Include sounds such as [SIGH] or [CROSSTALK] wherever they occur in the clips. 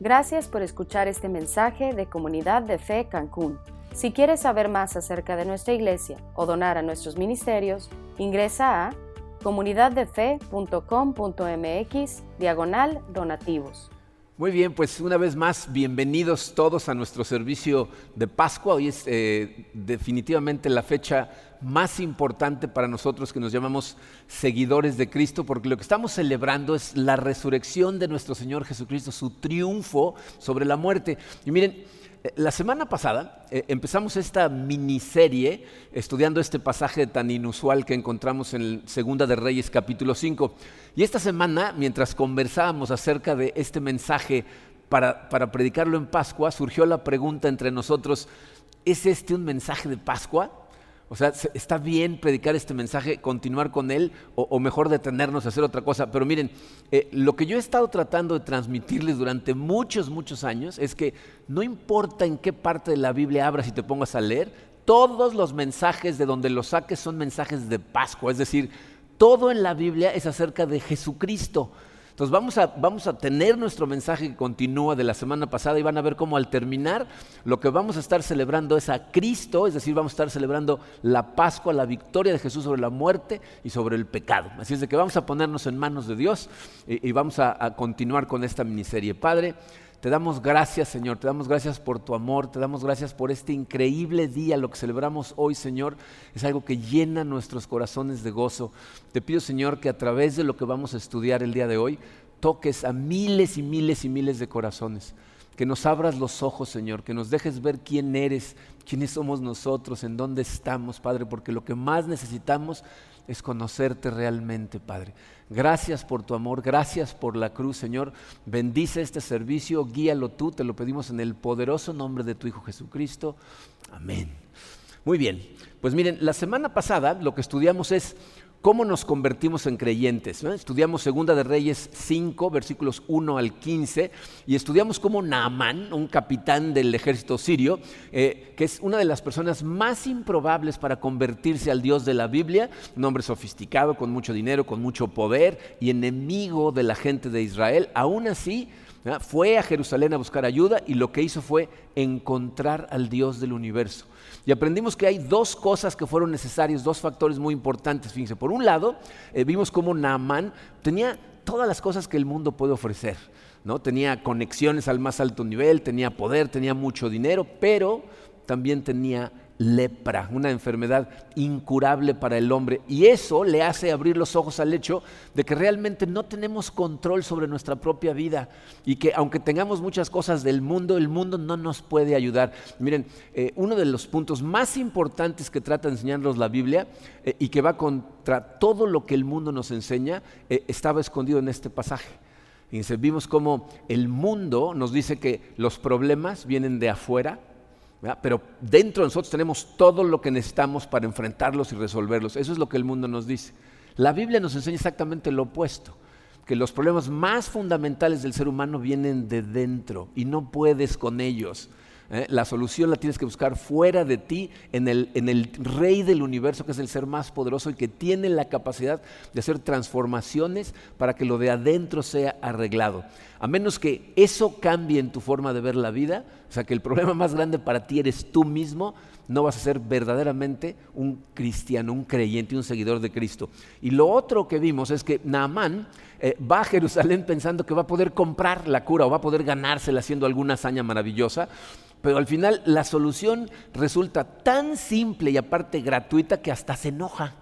Gracias por escuchar este mensaje de Comunidad de Fe Cancún. Si quieres saber más acerca de nuestra iglesia o donar a nuestros ministerios, ingresa a comunidaddefe.com.mx diagonal donativos. Muy bien, pues una vez más, bienvenidos todos a nuestro servicio de Pascua. Hoy es eh, definitivamente la fecha más importante para nosotros que nos llamamos seguidores de Cristo, porque lo que estamos celebrando es la resurrección de nuestro Señor Jesucristo, su triunfo sobre la muerte. Y miren, la semana pasada eh, empezamos esta miniserie estudiando este pasaje tan inusual que encontramos en Segunda de Reyes capítulo 5. Y esta semana, mientras conversábamos acerca de este mensaje para, para predicarlo en Pascua, surgió la pregunta entre nosotros, ¿es este un mensaje de Pascua? O sea, está bien predicar este mensaje, continuar con él, o, mejor detenernos a hacer otra cosa. Pero miren, eh, lo que yo he estado tratando de transmitirles durante muchos, muchos años es que no importa en qué parte de la Biblia abras y te pongas a leer, todos los mensajes de donde los saques son mensajes de Pascua. Es decir, todo en la Biblia es acerca de Jesucristo. Entonces vamos a, vamos a tener nuestro mensaje que continúa de la semana pasada y van a ver cómo al terminar lo que vamos a estar celebrando es a Cristo, es decir, vamos a estar celebrando la Pascua, la victoria de Jesús sobre la muerte y sobre el pecado. Así es de que vamos a ponernos en manos de Dios y, vamos a, a continuar con esta miniserie. Padre, te damos gracias, Señor, te damos gracias por tu amor, te damos gracias por este increíble día, lo que celebramos hoy, Señor, es algo que llena nuestros corazones de gozo. Te pido, Señor, que a través de lo que vamos a estudiar el día de hoy, toques a miles y miles y miles de corazones. Que nos abras los ojos, Señor, que nos dejes ver quién eres, quiénes somos nosotros, en dónde estamos, Padre, porque lo que más necesitamos es conocerte realmente, Padre. Gracias por tu amor, gracias por la cruz, Señor. Bendice este servicio, guíalo tú, te lo pedimos en el poderoso nombre de tu Hijo Jesucristo. Amén. Muy bien, pues miren, la semana pasada lo que estudiamos es ¿Cómo nos convertimos en creyentes? Estudiamos Segunda de Reyes 5, versículos 1 al 15, y estudiamos cómo Naamán, un capitán del ejército sirio, eh, que es una de las personas más improbables para convertirse al Dios de la Biblia, un hombre sofisticado, con mucho dinero, con mucho poder y enemigo de la gente de Israel, aún así fue a Jerusalén a buscar ayuda y lo que hizo fue encontrar al Dios del universo. Y aprendimos que hay dos cosas que fueron necesarias, dos factores muy importantes. Fíjense, por un lado, eh, vimos cómo Naamán tenía todas las cosas que el mundo puede ofrecer. ¿no? Tenía conexiones al más alto nivel, tenía poder, tenía mucho dinero, pero también tenía lepra, una enfermedad incurable para el hombre. Y eso le hace abrir los ojos al hecho de que realmente no tenemos control sobre nuestra propia vida y que aunque tengamos muchas cosas del mundo, el mundo no nos puede ayudar. Miren, eh, uno de los puntos más importantes que trata de enseñarnos la Biblia eh, y que va contra todo lo que el mundo nos enseña, eh, estaba escondido en este pasaje. Y vimos cómo el mundo nos dice que los problemas vienen de afuera, pero dentro de nosotros tenemos todo lo que necesitamos para enfrentarlos y resolverlos. Eso es lo que el mundo nos dice. La Biblia nos enseña exactamente lo opuesto, que los problemas más fundamentales del ser humano vienen de dentro y no puedes con ellos. ¿eh? La solución la tienes que buscar fuera de ti, en el, en el rey del universo, que es el ser más poderoso y que tiene la capacidad de hacer transformaciones para que lo de adentro sea arreglado. A menos que eso cambie en tu forma de ver la vida, o sea, que el problema más grande para ti eres tú mismo, no vas a ser verdaderamente un cristiano, un creyente, un seguidor de Cristo. Y lo otro que vimos es que Naamán eh, va a Jerusalén pensando que va a poder comprar la cura o va a poder ganársela haciendo alguna hazaña maravillosa, pero al final la solución resulta tan simple y aparte gratuita que hasta se enoja.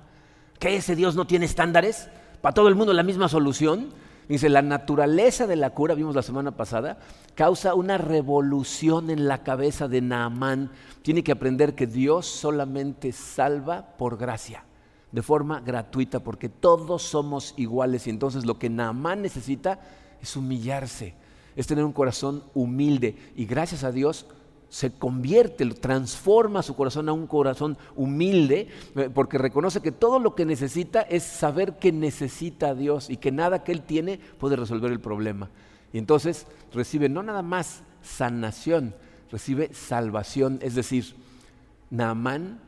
¿Que ese Dios no tiene estándares? ¿Para todo el mundo la misma solución? Dice, la naturaleza de la cura, vimos la semana pasada, causa una revolución en la cabeza de Naamán. Tiene que aprender que Dios solamente salva por gracia, de forma gratuita, porque todos somos iguales. Y entonces lo que Naamán necesita es humillarse, es tener un corazón humilde. Y gracias a Dios se convierte, transforma su corazón a un corazón humilde, eh, porque reconoce que todo lo que necesita es saber que necesita a Dios y que nada que Él tiene puede resolver el problema. Y entonces recibe no nada más sanación, recibe salvación, es decir, Naamán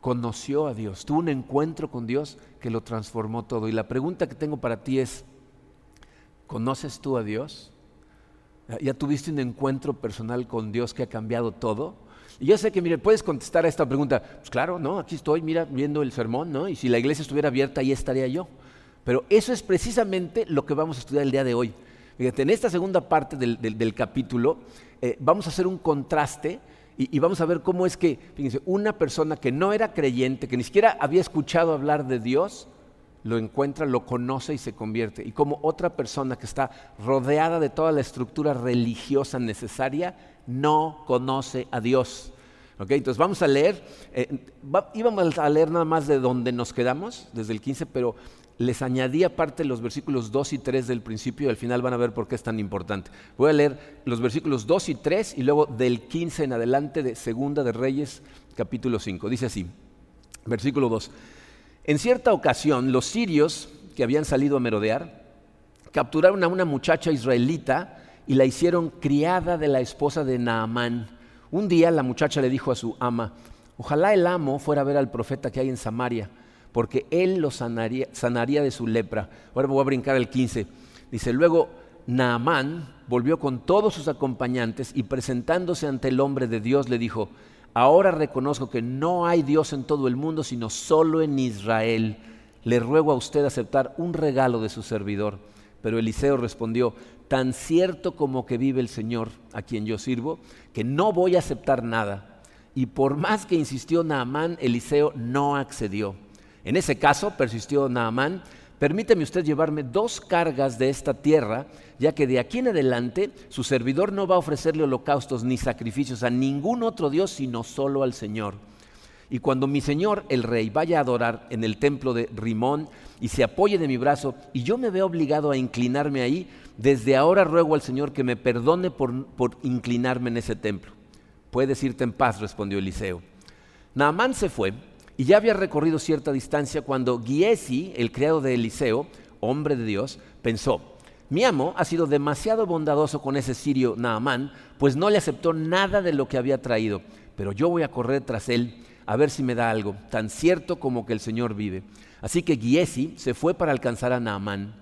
conoció a Dios, tuvo un encuentro con Dios que lo transformó todo. Y la pregunta que tengo para ti es, ¿conoces tú a Dios? ¿Ya tuviste un encuentro personal con Dios que ha cambiado todo? Y yo sé que, mire, puedes contestar a esta pregunta. Pues claro, ¿no? Aquí estoy, mira, viendo el sermón, ¿no? Y si la iglesia estuviera abierta, ahí estaría yo. Pero eso es precisamente lo que vamos a estudiar el día de hoy. Fíjate, en esta segunda parte del, capítulo eh, vamos a hacer un contraste y, vamos a ver cómo es que, fíjense, una persona que no era creyente, que ni siquiera había escuchado hablar de Dios, lo encuentra, lo conoce y se convierte. Y como otra persona que está rodeada de toda la estructura religiosa necesaria, no conoce a Dios. Entonces vamos a leer, eh, íbamos a leer nada más de donde nos quedamos, desde el 15, pero les añadí aparte los versículos 2 y 3 del principio y al final van a ver por qué es tan importante. Voy a leer los versículos 2 y 3 y luego del 15 en adelante de Segunda de Reyes, capítulo 5. Dice así, versículo 2. En cierta ocasión, los sirios que habían salido a merodear capturaron a una muchacha israelita y la hicieron criada de la esposa de Naamán. Un día la muchacha le dijo a su ama, ojalá el amo fuera a ver al profeta que hay en Samaria porque él lo sanaría, de su lepra. Ahora voy a brincar al 15. Dice, luego Naamán volvió con todos sus acompañantes y presentándose ante el hombre de Dios le dijo, ahora reconozco que no hay Dios en todo el mundo, sino solo en Israel. Le ruego a usted aceptar un regalo de su servidor. Pero Eliseo respondió, tan cierto como que vive el Señor a quien yo sirvo, que no voy a aceptar nada. Y por más que insistió Naamán, Eliseo no accedió. En ese caso, persistió Naamán, permíteme usted llevarme dos cargas de esta tierra, ya que de aquí en adelante su servidor no va a ofrecerle holocaustos ni sacrificios a ningún otro Dios, sino solo al Señor. Y cuando mi Señor, el Rey, vaya a adorar en el templo de Rimón y se apoye de mi brazo, y yo me vea obligado a inclinarme ahí, desde ahora ruego al Señor que me perdone por, por inclinarme en ese templo. Puedes irte en paz, respondió Eliseo. Naamán se fue y ya había recorrido cierta distancia cuando Giesi, el criado de Eliseo, hombre de Dios, pensó, mi amo ha sido demasiado bondadoso con ese sirio Naamán, pues no le aceptó nada de lo que había traído, pero yo voy a correr tras él a ver si me da algo, tan cierto como que el Señor vive. Así que Giesi se fue para alcanzar a Naamán.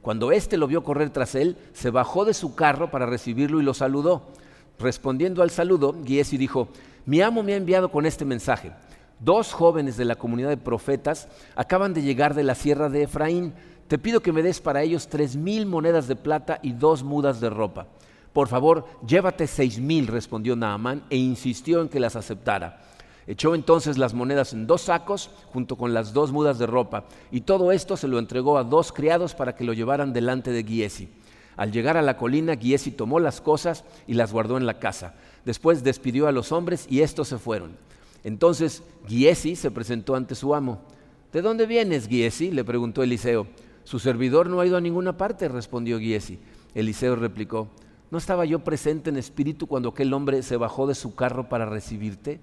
Cuando éste lo vio correr tras él, se bajó de su carro para recibirlo y lo saludó. Respondiendo al saludo, Giesi dijo, mi amo me ha enviado con este mensaje Dos jóvenes de la comunidad de profetas acaban de llegar de la sierra de Efraín. Te pido que me des para ellos tres mil monedas de plata y dos mudas de ropa. Por favor, llévate seis mil, respondió Naamán, e insistió en que las aceptara. Echó entonces las monedas en dos sacos junto con las dos mudas de ropa, y todo esto se lo entregó a dos criados para que lo llevaran delante de Giesi. Al llegar a la colina, Giesi tomó las cosas y las guardó en la casa. Después despidió a los hombres y estos se fueron. Entonces Giesi se presentó ante su amo. ¿De dónde vienes, Giesi? le preguntó Eliseo. Su servidor no ha ido a ninguna parte, respondió Giesi. Eliseo replicó, ¿no estaba yo presente en espíritu cuando aquel hombre se bajó de su carro para recibirte?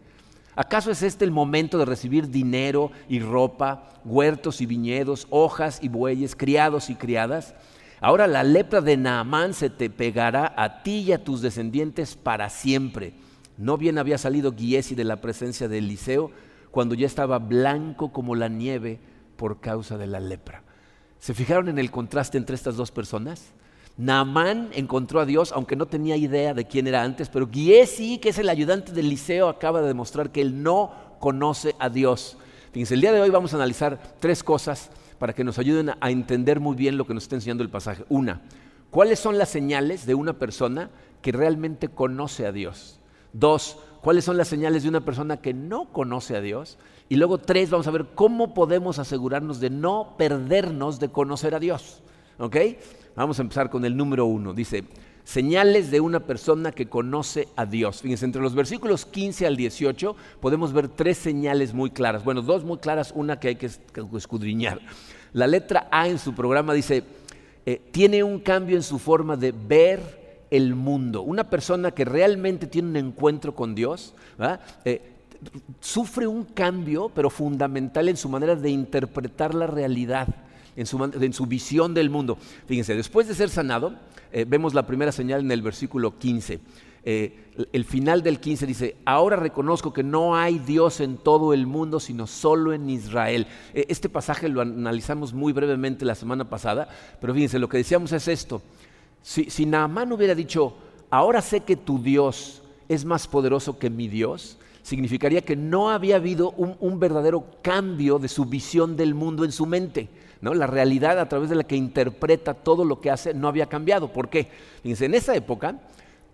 ¿Acaso es este el momento de recibir dinero y ropa, huertos y viñedos, hojas y bueyes, criados y criadas? Ahora la lepra de Naamán se te pegará a ti y a tus descendientes para siempre. No bien había salido Giesi de la presencia de Eliseo cuando ya estaba blanco como la nieve por causa de la lepra. ¿Se fijaron en el contraste entre estas dos personas? Naamán encontró a Dios, aunque no tenía idea de quién era antes, pero Giesi, que es el ayudante de Eliseo, acaba de demostrar que él no conoce a Dios. Fíjense, el día de hoy vamos a analizar tres cosas para que nos ayuden a entender muy bien lo que nos está enseñando el pasaje. Una, ¿cuáles son las señales de una persona que realmente conoce a Dios? Dos, cuáles son las señales de una persona que no conoce a Dios. Y luego tres, vamos a ver cómo podemos asegurarnos de no perdernos de conocer a Dios. ¿Ok? Vamos a empezar con el número uno. Dice, señales de una persona que conoce a Dios. Fíjense, entre los versículos 15 al 18 podemos ver tres señales muy claras. Bueno, dos muy claras, una que hay que escudriñar. La letra A en su programa dice, eh, tiene un cambio en su forma de ver el mundo. Una persona que realmente tiene un encuentro con Dios, eh, sufre un cambio, pero fundamental en su manera de interpretar la realidad, en su, visión del mundo. Fíjense, después de ser sanado, eh, vemos la primera señal en el versículo 15. Eh, el final del 15 dice, ahora reconozco que no hay Dios en todo el mundo, sino solo en Israel. este pasaje lo analizamos muy brevemente la semana pasada, pero fíjense, lo que decíamos es esto, si, si Naamán hubiera dicho, ahora sé que tu Dios es más poderoso que mi Dios, significaría que no había habido un, verdadero cambio de su visión del mundo en su mente. ¿no? La realidad a través de la que interpreta todo lo que hace no había cambiado. ¿Por qué? En esa época,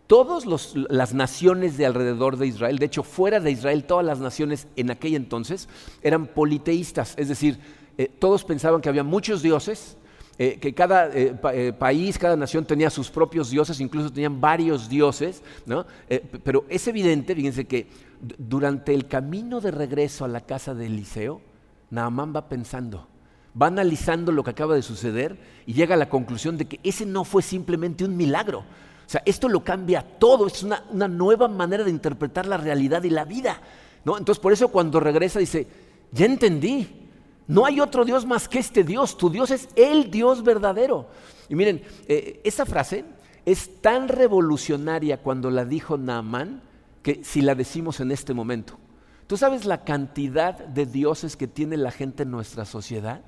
todas las naciones de alrededor de Israel, de hecho fuera de Israel, todas las naciones en aquel entonces eran politeístas, es decir, eh, todos pensaban que había muchos dioses, eh, que cada eh, país, cada nación tenía sus propios dioses, incluso tenían varios dioses, ¿no? pero es evidente, fíjense que durante el camino de regreso a la casa de Eliseo, Naamán va pensando, va analizando lo que acaba de suceder y llega a la conclusión de que ese no fue simplemente un milagro. O sea, esto lo cambia todo, es una, nueva manera de interpretar la realidad y la vida. ¿no? Entonces, por eso cuando regresa dice, ya entendí, no hay otro Dios más que este Dios, tu Dios es el Dios verdadero. Y miren, eh, esa frase es tan revolucionaria cuando la dijo Naamán que si la decimos en este momento. ¿Tú sabes la cantidad de dioses que tiene la gente en nuestra sociedad?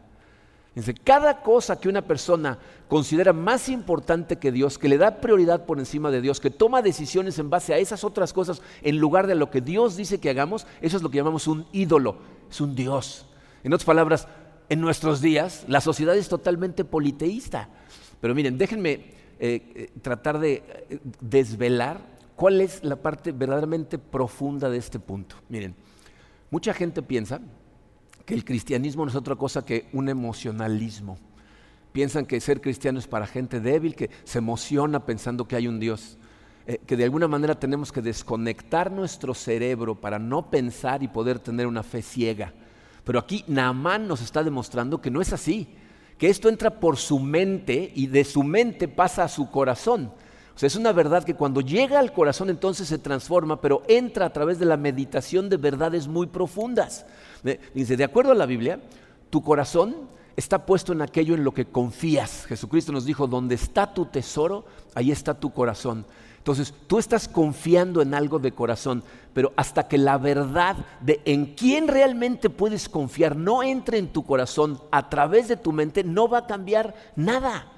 cada cosa que una persona considera más importante que Dios, que le da prioridad por encima de Dios, que toma decisiones en base a esas otras cosas en lugar de lo que Dios dice que hagamos, eso es lo que llamamos un ídolo, es un Dios. En otras palabras, en nuestros días la sociedad es totalmente politeísta. Pero miren, déjenme eh, eh, tratar de eh, desvelar cuál es la parte verdaderamente profunda de este punto. Miren, mucha gente piensa que el cristianismo no es otra cosa que un emocionalismo. Piensan que ser cristiano es para gente débil, que se emociona pensando que hay un Dios. Que de alguna manera tenemos que desconectar nuestro cerebro para no pensar y poder tener una fe ciega. Pero aquí Naamán nos está demostrando que no es así, que esto entra por su mente y de su mente pasa a su corazón. O sea, es una verdad que cuando llega al corazón entonces se transforma, pero entra a través de la meditación de verdades muy profundas. Dice, de acuerdo a la Biblia, tu corazón está puesto en aquello en lo que confías. Jesucristo nos dijo, donde está tu tesoro, ahí está tu corazón. Entonces, tú estás confiando en algo de corazón, pero hasta que la verdad de en quién realmente puedes confiar no entre en tu corazón a través de tu mente, no va a cambiar nada.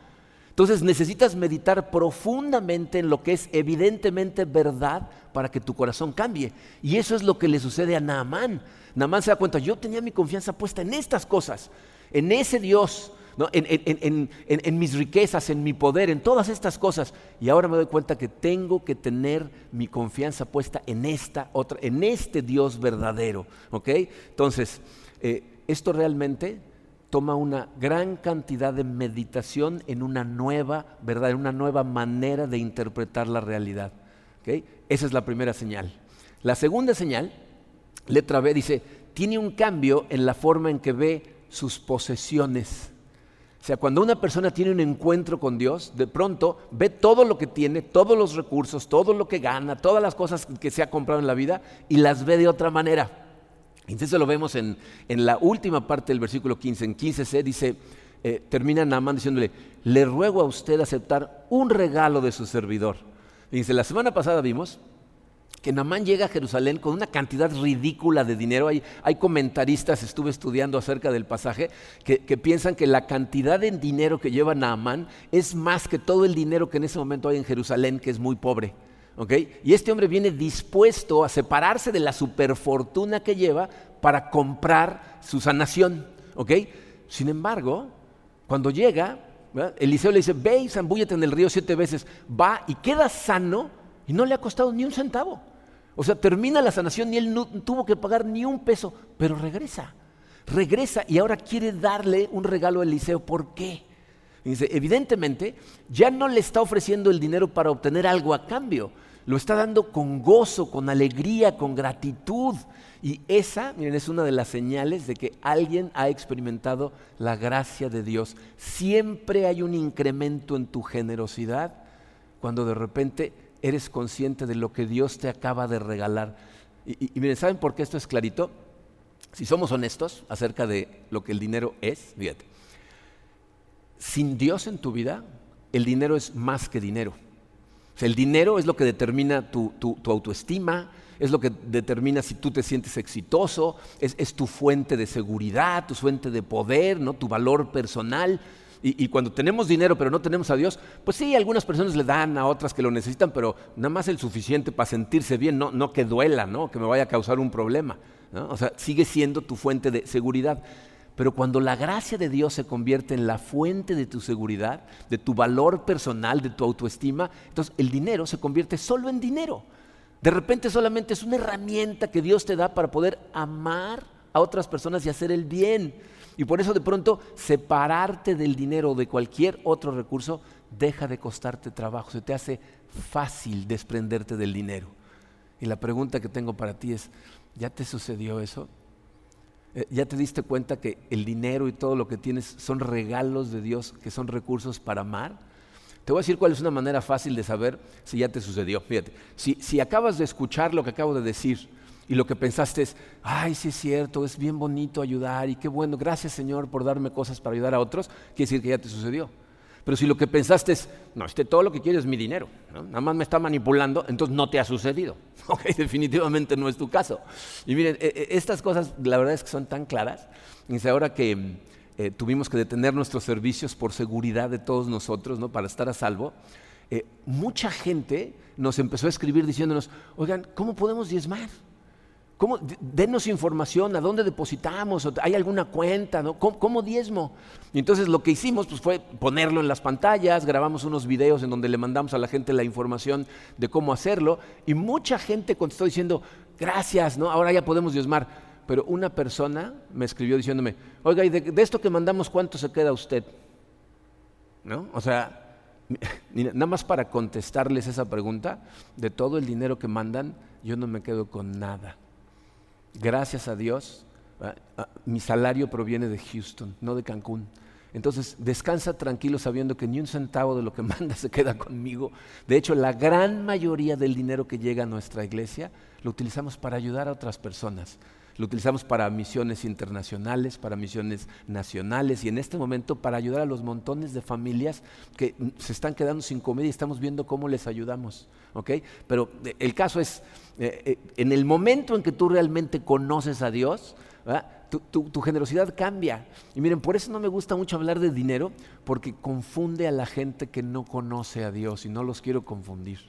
Entonces necesitas meditar profundamente en lo que es evidentemente verdad para que tu corazón cambie. Y eso es lo que le sucede a Naamán. Naamán se da cuenta, yo tenía mi confianza puesta en estas cosas, en ese Dios, en, mis riquezas, en mi poder, en todas estas cosas. Y ahora me doy cuenta que tengo que tener mi confianza puesta en esta otra, en este Dios verdadero. Entonces, eh, esto realmente toma una gran cantidad de meditación en una nueva verdad, en una nueva manera de interpretar la realidad. Esa es la primera señal. La segunda señal Letra B dice, tiene un cambio en la forma en que ve sus posesiones. O sea, cuando una persona tiene un encuentro con Dios, de pronto ve todo lo que tiene, todos los recursos, todo lo que gana, todas las cosas que se ha comprado en la vida y las ve de otra manera. Entonces lo vemos en, la última parte del versículo 15, en 15c dice, eh, termina Naaman diciéndole, le ruego a usted aceptar un regalo de su servidor. dice, la semana pasada vimos que Namán llega a Jerusalén con una cantidad ridícula de dinero. Hay, comentaristas, estuve estudiando acerca del pasaje, que, piensan que la cantidad de dinero que lleva Naamán es más que todo el dinero que en ese momento hay en Jerusalén, que es muy pobre. Y este hombre viene dispuesto a separarse de la superfortuna que lleva para comprar su sanación. Sin embargo, cuando llega, Eliseo le dice, ve y zambúllete en el río siete veces, va y queda sano y no le ha costado ni un centavo. O sea, termina la sanación y él no tuvo que pagar ni un peso, pero regresa. Regresa y ahora quiere darle un regalo a Eliseo. ¿Por qué? dice, evidentemente ya no le está ofreciendo el dinero para obtener algo a cambio. Lo está dando con gozo, con alegría, con gratitud. Y esa, miren, es una de las señales de que alguien ha experimentado la gracia de Dios. Siempre hay un incremento en tu generosidad cuando de repente eres consciente de lo que Dios te acaba de regalar. Y, miren, ¿saben por qué esto es clarito? Si somos honestos acerca de lo que el dinero es, fíjate, sin Dios en tu vida, el dinero es más que dinero. O sea, el dinero es lo que determina tu, autoestima, es lo que determina si tú te sientes exitoso, es, es, tu fuente de seguridad, tu fuente de poder, ¿no? tu valor personal. Y, cuando tenemos dinero pero no tenemos a Dios, pues sí, algunas personas le dan a otras que lo necesitan, pero nada más el suficiente para sentirse bien, no, no que duela, ¿no? que me vaya a causar un problema. O sea, sigue siendo tu fuente de seguridad. Pero cuando la gracia de Dios se convierte en la fuente de tu seguridad, de tu valor personal, de tu autoestima, entonces el dinero se convierte solo en dinero. De repente solamente es una herramienta que Dios te da para poder amar a otras personas y hacer el bien. Y por eso de pronto separarte del dinero o de cualquier otro recurso deja de costarte trabajo, se te hace fácil desprenderte del dinero. Y la pregunta que tengo para ti es, ¿ya te sucedió eso? Eh, ¿Ya te diste cuenta que el dinero y todo lo que tienes son regalos de Dios, que son recursos para amar? Te voy a decir cuál es una manera fácil de saber si ya te sucedió. Fíjate, si, si acabas de escuchar lo que acabo de decir y lo que pensaste es, ay, sí es cierto, es bien bonito ayudar y qué bueno, gracias Señor por darme cosas para ayudar a otros, quiere decir que ya te sucedió. Pero si lo que pensaste es, no, este todo lo que quiere es mi dinero, nada más me está manipulando, entonces no te ha sucedido. [LAUGHS] Ok, definitivamente no es tu caso. Y miren, e, e, estas cosas la verdad es que son tan claras. Y ahora que eh, tuvimos que detener nuestros servicios por seguridad de todos nosotros, ¿no? para estar a salvo, eh, mucha gente nos empezó a escribir diciéndonos, oigan, ¿cómo podemos diezmar? ¿Cómo? Denos información, ¿a dónde depositamos? ¿Hay alguna cuenta? ¿Cómo, diezmo? Y entonces lo que hicimos pues, fue ponerlo en las pantallas, grabamos unos videos en donde le mandamos a la gente la información de cómo hacerlo y mucha gente contestó diciendo, gracias, ¿no? ahora ya podemos diezmar. Pero una persona me escribió diciéndome, oiga, ¿y de, esto que mandamos cuánto se queda usted? ¿No? O sea, [LAUGHS] nada más para contestarles esa pregunta, de todo el dinero que mandan, yo no me quedo con nada gracias a Dios, ah, mi salario proviene de Houston, no de Cancún. Entonces, descansa tranquilo sabiendo que ni un centavo de lo que [LAUGHS] manda se queda conmigo. De hecho, la gran mayoría del dinero que llega a nuestra iglesia lo utilizamos para ayudar a otras personas. Lo utilizamos para misiones internacionales, para misiones nacionales y en este momento para ayudar a los montones de familias que se están quedando sin comida y estamos viendo cómo les ayudamos. Pero eh, el caso es, eh, eh, en el momento en que tú realmente conoces a Dios, tu, generosidad cambia. Y miren, por eso no me gusta mucho hablar de dinero, porque confunde a la gente que no conoce a Dios y no los quiero confundir.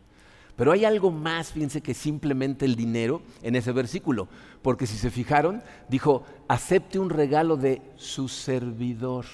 Pero hay algo más, fíjense, que simplemente el dinero en ese versículo. Porque si se fijaron, dijo, acepte un regalo de su servidor.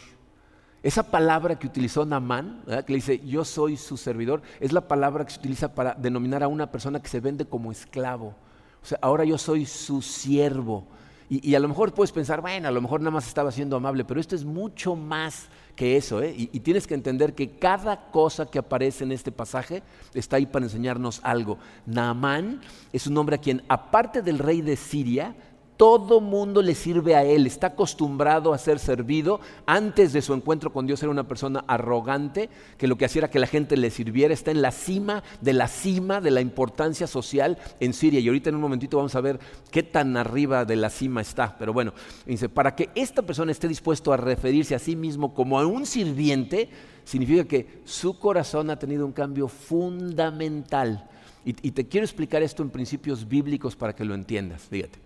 Esa palabra que utilizó Namán, que le dice, yo soy su servidor, es la palabra que se utiliza para denominar a una persona que se vende como esclavo. O sea, ahora yo soy su siervo. Y, a lo mejor puedes pensar, bueno, a lo mejor nada más estaba siendo amable, pero esto es mucho más que eso. ¿eh? Y, y, tienes que entender que cada cosa que aparece en este pasaje está ahí para enseñarnos algo. Naamán es un hombre a quien, aparte del rey de Siria, todo mundo le sirve a él, está acostumbrado a ser servido. Antes de su encuentro con Dios era una persona arrogante, que lo que hacía era que la gente le sirviera. Está en la cima de la cima de la importancia social en Siria. Y ahorita en un momentito vamos a ver qué tan arriba de la cima está. Pero bueno, dice, para que esta persona esté dispuesto a referirse a sí mismo como a un sirviente, significa que su corazón ha tenido un cambio fundamental. Y, te quiero explicar esto en principios bíblicos para que lo entiendas. Fíjate.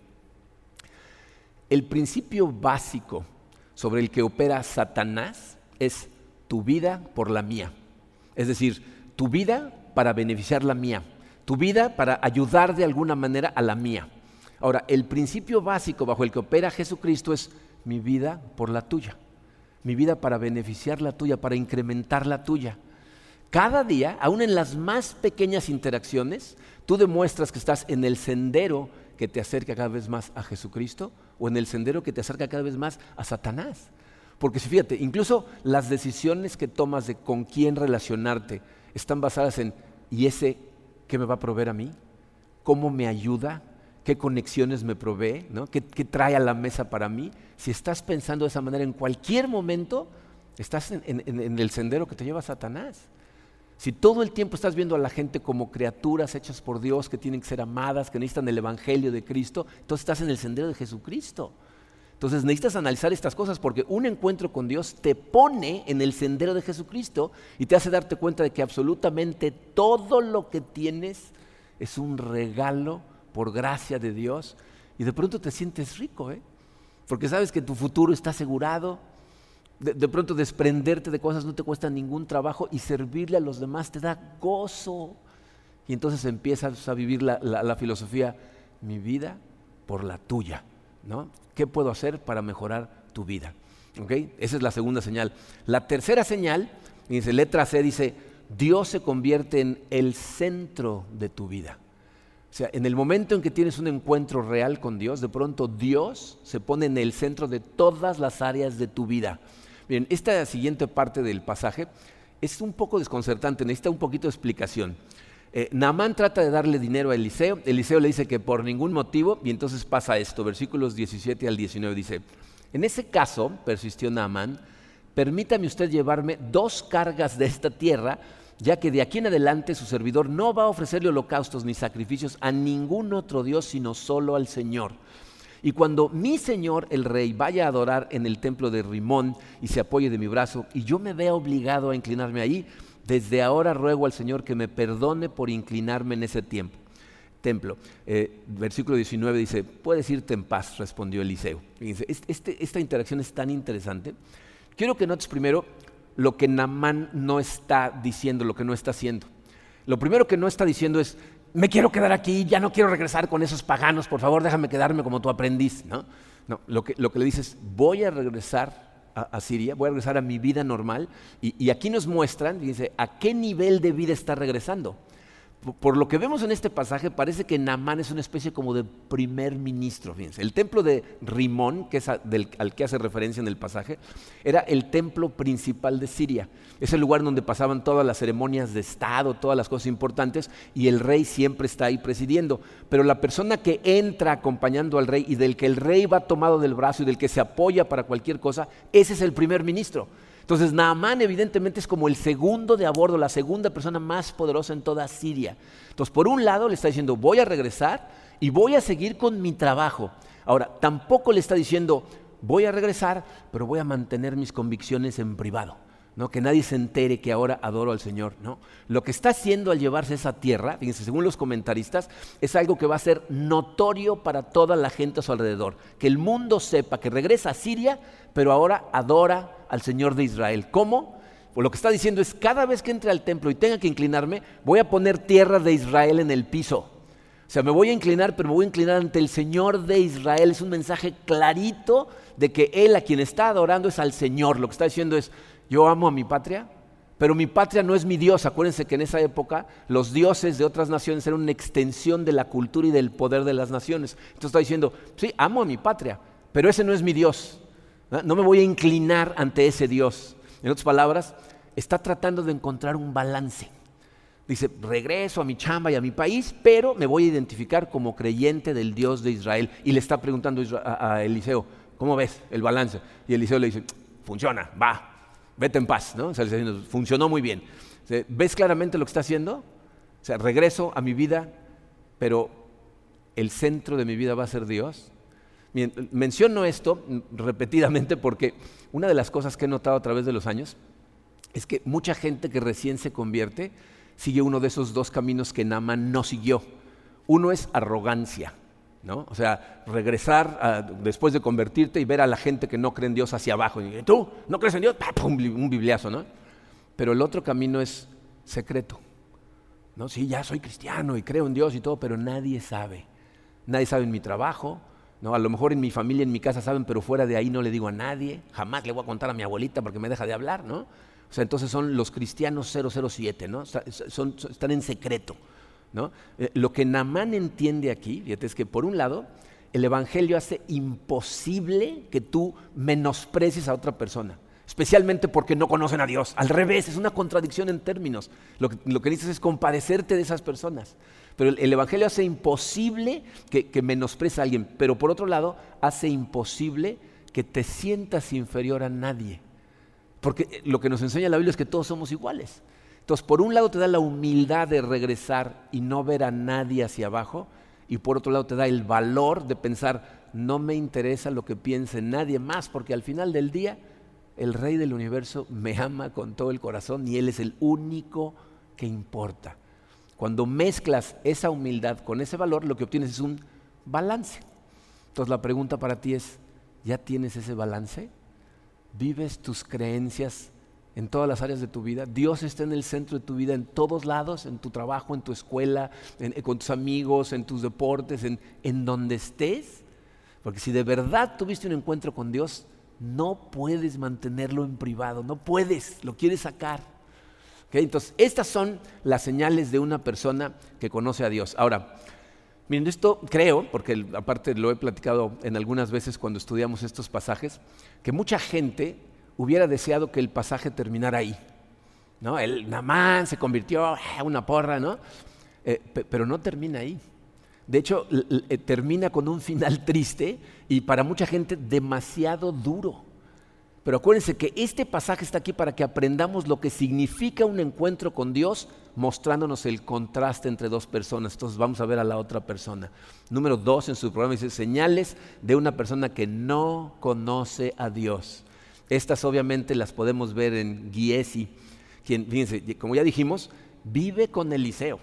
El principio básico sobre el que opera Satanás es tu vida por la mía. Es decir, tu vida para beneficiar la mía, tu vida para ayudar de alguna manera a la mía. Ahora, el principio básico bajo el que opera Jesucristo es mi vida por la tuya, mi vida para beneficiar la tuya, para incrementar la tuya. Cada día, aún en las más pequeñas interacciones, tú demuestras que estás en el sendero que te acerca cada vez más a Jesucristo o en el sendero que te acerca cada vez más a Satanás. Porque si fíjate, incluso las decisiones que tomas de con quién relacionarte están basadas en, ¿y ese qué me va a proveer a mí? ¿Cómo me ayuda? ¿Qué conexiones me provee? ¿no? ¿Qué, trae a la mesa para mí? Si estás pensando de esa manera en cualquier momento, estás en el sendero que te lleva Satanás. Si todo el tiempo estás viendo a la gente como criaturas hechas por Dios, que tienen que ser amadas, que necesitan el Evangelio de Cristo, entonces estás en el sendero de Jesucristo. Entonces necesitas analizar estas cosas porque un encuentro con Dios te pone en el sendero de Jesucristo y te hace darte cuenta de que absolutamente todo lo que tienes es un regalo por gracia de Dios y de pronto te sientes rico, ¿eh? porque sabes que tu futuro está asegurado, De, pronto desprenderte de cosas no te cuesta ningún trabajo y servirle a los demás te da gozo. Y entonces empiezas a vivir la, filosofía, mi vida por la tuya. ¿no? ¿Qué puedo hacer para mejorar tu vida? ¿Okay? Esa es la segunda señal. La tercera señal, dice letra C, dice, Dios se convierte en el centro de tu vida. O sea, en el momento en que tienes un encuentro real con Dios, de pronto Dios se pone en el centro de todas las áreas de tu vida. Bien, esta siguiente parte del pasaje es un poco desconcertante, necesita un poquito de explicación. Eh, Naamán trata de darle dinero a Eliseo, Eliseo le dice que por ningún motivo, y entonces pasa esto, versículos 17 al 19 dice, en ese caso, persistió Naamán, permítame usted llevarme dos cargas de esta tierra ya que de aquí en adelante su servidor no va a ofrecerle holocaustos ni sacrificios a ningún otro Dios, sino solo al Señor. Y cuando mi Señor el Rey vaya a adorar en el templo de Rimón y se apoye de mi brazo, y yo me vea obligado a inclinarme ahí, desde ahora ruego al Señor que me perdone por inclinarme en ese tiempo. Templo. Eh, versículo 19 dice, puedes irte en paz, respondió Eliseo. Este, esta interacción es tan interesante. Quiero que notes primero lo que Namán no está diciendo, lo que no está haciendo. Lo primero que no está diciendo es, me quiero quedar aquí, ya no quiero regresar con esos paganos, por favor déjame quedarme como tu aprendiz. No, no lo, que, lo que le dice es, voy a regresar a, Siria, voy a regresar a mi vida normal. Y, y aquí nos muestran, dice, a qué nivel de vida está regresando por lo que vemos en este pasaje, parece que Naamán es una especie como de primer ministro. Fíjense. El templo de Rimón, que es al que hace referencia en el pasaje, era el templo principal de Siria. Es el lugar donde pasaban todas las ceremonias de Estado, todas las cosas importantes, y el rey siempre está ahí presidiendo. Pero la persona que entra acompañando al rey y del que el rey va tomado del brazo y del que se apoya para cualquier cosa, ese es el primer ministro. Entonces Naamán evidentemente es como el segundo de a bordo, la segunda persona más poderosa en toda Siria. Entonces por un lado le está diciendo, voy a regresar y voy a seguir con mi trabajo. Ahora, tampoco le está diciendo, voy a regresar, pero voy a mantener mis convicciones en privado. ¿no? que nadie se entere que ahora adoro al Señor. ¿no? Lo que está haciendo al llevarse esa tierra, fíjense, según los comentaristas, es algo que va a ser notorio para toda la gente a su alrededor. Que el mundo sepa que regresa a Siria, pero ahora adora al Señor de Israel. ¿Cómo? Pues lo que está diciendo es, cada vez que entre al templo y tenga que inclinarme, voy a poner tierra de Israel en el piso. O sea, me voy a inclinar, pero me voy a inclinar ante el Señor de Israel. Es un mensaje clarito de que Él a quien está adorando es al Señor. Lo que está diciendo es, yo amo a mi patria, pero mi patria no es mi Dios. Acuérdense que en esa época los dioses de otras naciones eran una extensión de la cultura y del poder de las naciones. Entonces está diciendo, sí, amo a mi patria, pero ese no es mi Dios. No me voy a inclinar ante ese Dios. En otras palabras, está tratando de encontrar un balance. Dice, regreso a mi chamba y a mi país, pero me voy a identificar como creyente del Dios de Israel. Y le está preguntando a Eliseo, ¿cómo ves el balance? Y Eliseo le dice, funciona, va, vete en paz. ¿no? funcionó muy bien. ¿Ves claramente lo que está haciendo? O sea, regreso a mi vida, pero el centro de mi vida va a ser Dios. Menciono esto repetidamente porque una de las cosas que he notado a través de los años es que mucha gente que recién se convierte sigue uno de esos dos caminos que Nama no siguió. Uno es arrogancia, ¿no? O sea, regresar después de convertirte y ver a la gente que no cree en Dios hacia abajo. Y tú, ¿no crees en Dios? Un bibliazo, ¿no? Pero el otro camino es secreto. ¿no? Sí, ya soy cristiano y creo en Dios y todo, pero nadie sabe. Nadie sabe en mi trabajo, ¿no? A lo mejor en mi familia, en mi casa saben, pero fuera de ahí no le digo a nadie. Jamás le voy a contar a mi abuelita porque me deja de hablar, ¿no? O sea, entonces son los cristianos 007, ¿no? Son, están en secreto, ¿no? Eh, lo que Namán entiende aquí, fíjate, es que por un lado, el Evangelio hace imposible que tú menosprecies a otra persona, especialmente porque no conocen a Dios. Al revés, es una contradicción en términos. Lo que, lo que dices es compadecerte de esas personas. Pero el, Evangelio hace imposible que, que a alguien, pero por otro lado, hace imposible que te sientas inferior a nadie. Porque lo que nos enseña la Biblia es que todos somos iguales. Entonces, por un lado te da la humildad de regresar y no ver a nadie hacia abajo, y por otro lado te da el valor de pensar, no me interesa lo que piense nadie más, porque al final del día el rey del universo me ama con todo el corazón y él es el único que importa. Cuando mezclas esa humildad con ese valor, lo que obtienes es un balance. Entonces la pregunta para ti es, ¿ya tienes ese balance? ¿Vives tus creencias en todas las áreas de tu vida? ¿Dios está en el centro de tu vida en todos lados? ¿En tu trabajo, en tu escuela, con tus amigos, en tus deportes, en, en donde estés? Porque si de verdad tuviste un encuentro con Dios, no puedes mantenerlo en privado, no puedes, lo quieres sacar. Entonces, estas son las señales de una persona que conoce a Dios. Ahora, miren, esto creo, porque aparte lo he platicado en algunas veces cuando estudiamos estos pasajes, que mucha gente hubiera deseado que el pasaje terminara ahí. ¿no? El Namán se convirtió en una porra, ¿no? Eh, pero no termina ahí. De hecho, eh, termina con un final [LAUGHS] triste y para mucha gente demasiado duro. Pero acuérdense que este pasaje está aquí para que aprendamos lo que significa un encuentro con Dios, mostrándonos el contraste entre dos personas. Entonces vamos a ver a la otra persona. Número dos en su programa dice señales de una persona que no conoce a Dios. Estas obviamente las podemos ver en Giesi, quien, fíjense, como ya dijimos, vive con Eliseo.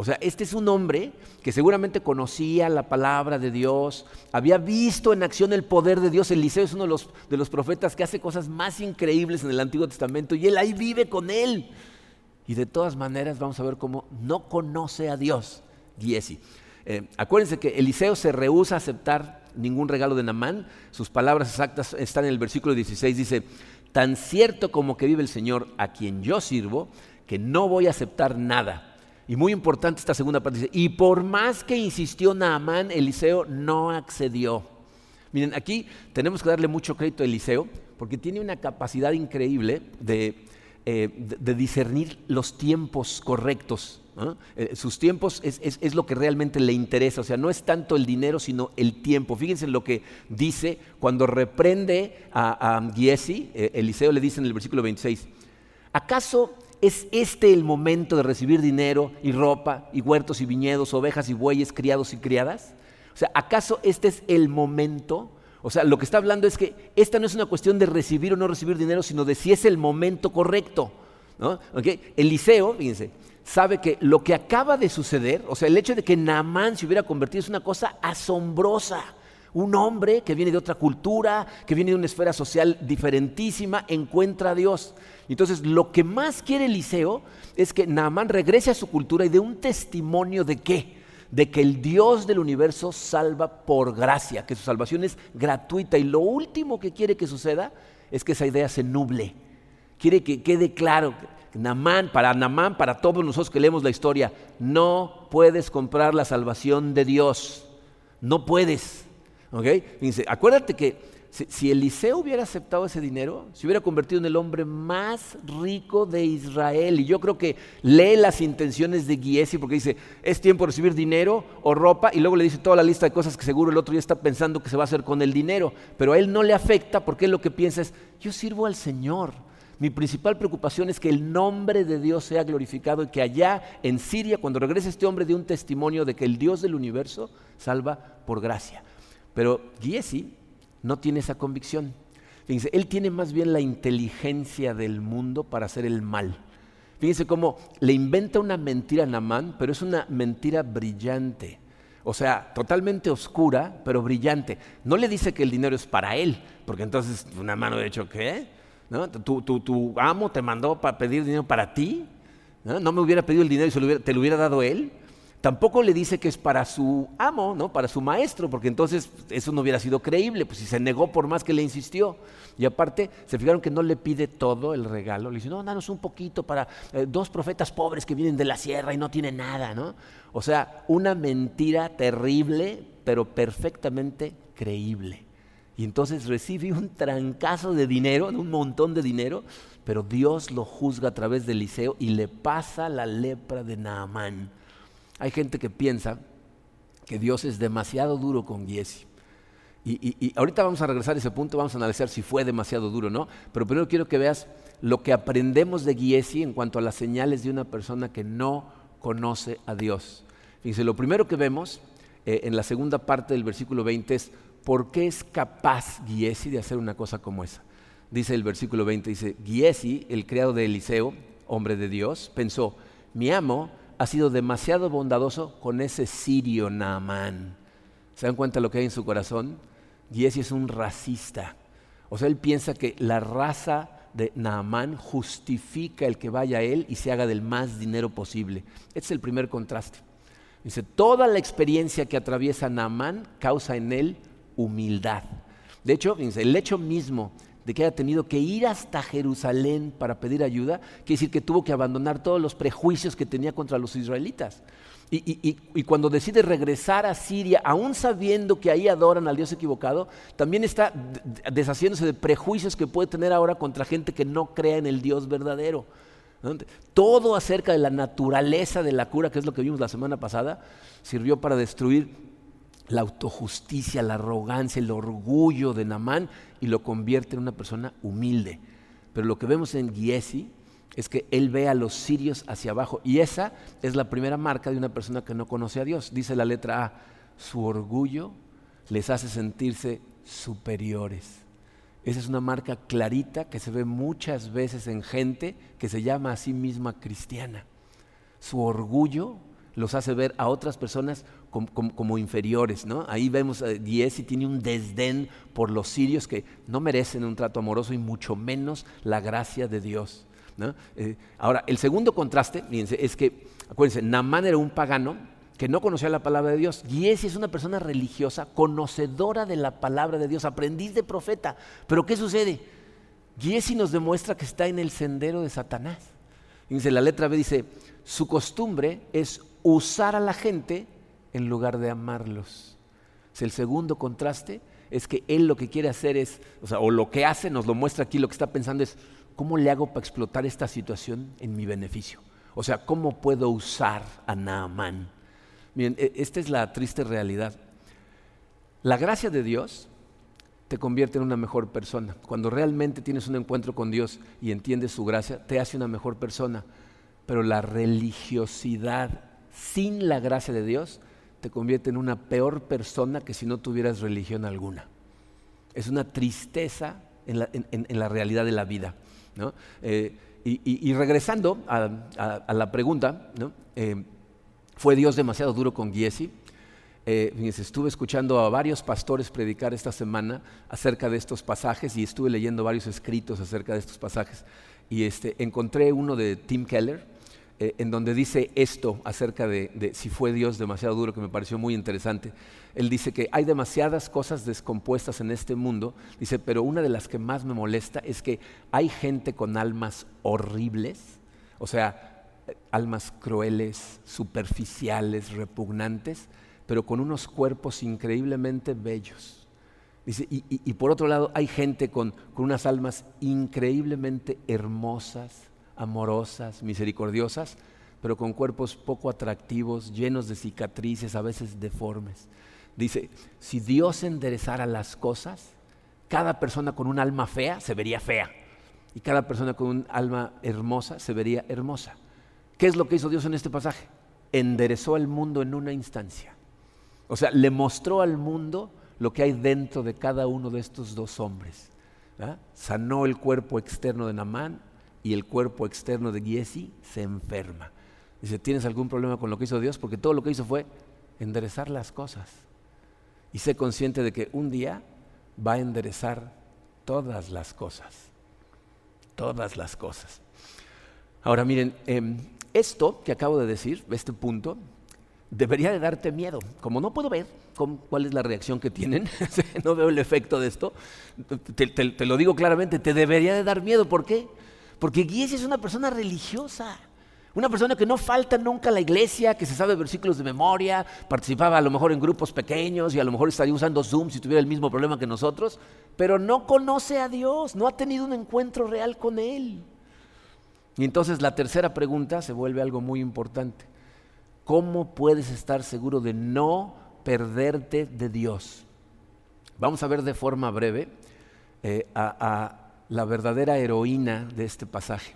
O sea, este es un hombre que seguramente conocía la palabra de Dios, había visto en acción el poder de Dios. Eliseo es uno de los, de los profetas que hace cosas más increíbles en el Antiguo Testamento y él ahí vive con él. Y de todas maneras vamos a ver cómo no conoce a Dios, Giesi. Eh, acuérdense que Eliseo se rehúsa a aceptar ningún regalo de Namán. Sus palabras exactas están en el versículo 16. Dice, tan cierto como que vive el Señor a quien yo sirvo, que no voy a aceptar nada y muy importante esta segunda parte, dice, y por más que insistió Naamán, Eliseo no accedió. Miren, aquí tenemos que darle mucho crédito a Eliseo, porque tiene una capacidad increíble de, eh, discernir los tiempos correctos. Eh, sus tiempos es, lo que realmente le interesa, o sea, no es tanto el dinero, sino el tiempo. Fíjense en lo que dice cuando reprende a, a Giesi, eh, Eliseo le dice en el versículo 26, ¿acaso ¿Es este el momento de recibir dinero y ropa y huertos y viñedos, ovejas y bueyes, criados y criadas? O sea, ¿acaso este es el momento? O sea, lo que está hablando es que esta no es una cuestión de recibir o no recibir dinero, sino de si es el momento correcto. ¿no? Eliseo, fíjense, sabe que lo que acaba de suceder, o sea, el hecho de que Naamán se hubiera convertido es una cosa asombrosa. Un hombre que viene de otra cultura, que viene de una esfera social diferentísima, encuentra a Dios. Entonces, lo que más quiere Eliseo es que Naamán regrese a su cultura y dé un testimonio de qué? De que el Dios del universo salva por gracia, que su salvación es gratuita. Y lo último que quiere que suceda es que esa idea se nuble. Quiere que quede claro, Naamán, para Naamán, para todos nosotros que leemos la historia, no puedes comprar la salvación de Dios. No puedes. ¿Ok? Fíjense, acuérdate que si, Eliseo hubiera aceptado ese dinero, se hubiera convertido en el hombre más rico de Israel. Y yo creo que lee las intenciones de Giesi porque dice, es tiempo de recibir dinero o ropa, y luego le dice toda la lista de cosas que seguro el otro ya está pensando que se va a hacer con el dinero. Pero a él no le afecta porque él lo que piensa es, yo sirvo al Señor. Mi principal preocupación es que el nombre de Dios sea glorificado y que allá en Siria, cuando regrese este hombre, dé un testimonio de que el Dios del universo salva por gracia. Pero Giesi no tiene esa convicción. Fíjense, él tiene más bien la inteligencia del mundo para hacer el mal. Fíjense cómo le inventa una mentira a Namán, pero es una mentira brillante. O sea, totalmente oscura, pero brillante. No le dice que el dinero es para él, porque entonces una mano de hecho, ¿qué? ¿No? ¿Tu, amo te mandó para pedir dinero para ti? ¿No? me hubiera pedido el dinero y te lo hubiera dado él? Tampoco le dice que es para su amo, ¿no? Para su maestro, porque entonces eso no hubiera sido creíble, pues si se negó por más que le insistió. Y aparte, se fijaron que no le pide todo el regalo, le dice, no, danos un poquito para eh, dos profetas pobres que vienen de la sierra y no tienen nada, ¿no? O sea, una mentira terrible, pero perfectamente creíble. Y entonces recibe un trancazo de dinero, un montón de dinero, pero Dios lo juzga a través de Eliseo y le pasa la lepra de Naamán. Hay gente que piensa que Dios es demasiado duro con Giesi. Y, ahorita vamos a regresar a ese punto, vamos a analizar si fue demasiado duro o no, pero primero quiero que veas lo que aprendemos de Giesi en cuanto a las señales de una persona que no conoce a Dios. Fíjense, lo primero que vemos eh, en la segunda parte del versículo 20 es por qué es capaz Giesi de hacer una cosa como esa. Dice el versículo 20, dice, Giesi, el criado de Eliseo, hombre de Dios, pensó, mi amo ha sido demasiado bondadoso con ese sirio Naamán. ¿Se dan cuenta lo que hay en su corazón? Giesi es un racista. O sea, él piensa que la raza de Naamán justifica el que vaya a él y se haga del más dinero posible. Este es el primer contraste. Dice, toda la experiencia que atraviesa Naamán causa en él humildad. De hecho, el hecho mismo de que haya tenido que ir hasta Jerusalén para pedir ayuda, quiere decir que tuvo que abandonar todos los prejuicios que tenía contra los israelitas. Y, cuando decide regresar a Siria, aún sabiendo que ahí adoran al Dios equivocado, también está deshaciéndose de prejuicios que puede tener ahora contra gente que no crea en el Dios verdadero. Todo acerca de la naturaleza de la cura, que es lo que vimos la semana pasada, sirvió para destruir la autojusticia, la arrogancia, el orgullo de Namán y lo convierte en una persona humilde. Pero lo que vemos en Giesi es que él ve a los sirios hacia abajo. Y esa es la primera marca de una persona que no conoce a Dios. Dice la letra A, su orgullo les hace sentirse superiores. Esa es una marca clarita que se ve muchas veces en gente que se llama a sí misma cristiana. Su orgullo los hace ver a otras personas como, inferiores. ¿no? Ahí vemos a Giesi tiene un desdén por los sirios que no merecen un trato amoroso y mucho menos la gracia de Dios. Eh, ahora, el segundo contraste, fíjense, es que, acuérdense, Namán era un pagano que no conocía la palabra de Dios. Giesi es una persona religiosa, conocedora de la palabra de Dios, aprendiz de profeta. Pero ¿qué sucede? Giesi nos demuestra que está en el sendero de Satanás. La letra B dice, su costumbre es usar a la gente en lugar de amarlos. el segundo contraste es que él lo que quiere hacer es, o sea, o lo que hace, nos lo muestra aquí, lo que está pensando es, ¿cómo le hago para explotar esta situación en mi beneficio? O sea, ¿cómo puedo usar a Naamán? Miren, e, esta es la triste realidad. La gracia de Dios te convierte en una mejor persona. Cuando realmente tienes un encuentro con Dios y entiendes su gracia, te hace una mejor persona. Pero la religiosidad sin la gracia de Dios te convierte en una peor persona que si no tuvieras religión alguna. Es una tristeza en la realidad de la vida. Eh, y, regresando a, la pregunta, eh, ¿fue Dios demasiado duro con Giesi? Eh, estuve escuchando a varios pastores predicar esta semana acerca de estos pasajes y estuve leyendo varios escritos acerca de estos pasajes. Y este, encontré uno de Tim Keller, eh, en donde dice esto acerca de, si fue Dios demasiado duro, que me pareció muy interesante. Él dice que hay demasiadas cosas descompuestas en este mundo, dice, pero una de las que más me molesta es que hay gente con almas horribles, o sea, almas crueles, superficiales, repugnantes, pero con unos cuerpos increíblemente bellos. Dice, y, por otro lado, hay gente con unas almas increíblemente hermosas, amorosas, misericordiosas, pero con cuerpos poco atractivos, llenos de cicatrices, a veces deformes. Dice, si Dios enderezara las cosas, cada persona con un alma fea se vería fea y cada persona con un alma hermosa se vería hermosa. ¿Qué es lo que hizo Dios en este pasaje? Enderezó al mundo en una instancia. O sea, le mostró al mundo lo que hay dentro de cada uno de estos dos hombres. Sanó el cuerpo externo de Namán y el cuerpo externo de Giesi se enferma. Dice, ¿tienes algún problema con lo que hizo Dios? Porque todo lo que hizo fue enderezar las cosas. Y sé consciente de que un día va a enderezar todas las cosas. Todas las cosas. Ahora miren, em, esto que acabo de decir, este punto, debería de darte miedo. Como no puedo ver cuál es la reacción que tienen, [LAUGHS] no veo el efecto de esto, te, te, lo digo claramente, te debería de dar miedo. ¿Por qué? Porque Giesi es una persona religiosa. Una persona que no falta nunca a la iglesia, que se sabe versículos de memoria, participaba a lo mejor en grupos pequeños y a lo mejor estaría usando Zoom si tuviera el mismo problema que nosotros, pero no conoce a Dios, no ha tenido un encuentro real con Él. Y entonces la tercera pregunta se vuelve algo muy importante. ¿Cómo puedes estar seguro de no perderte de Dios? Vamos a ver de forma breve eh, a la verdadera heroína de este pasaje.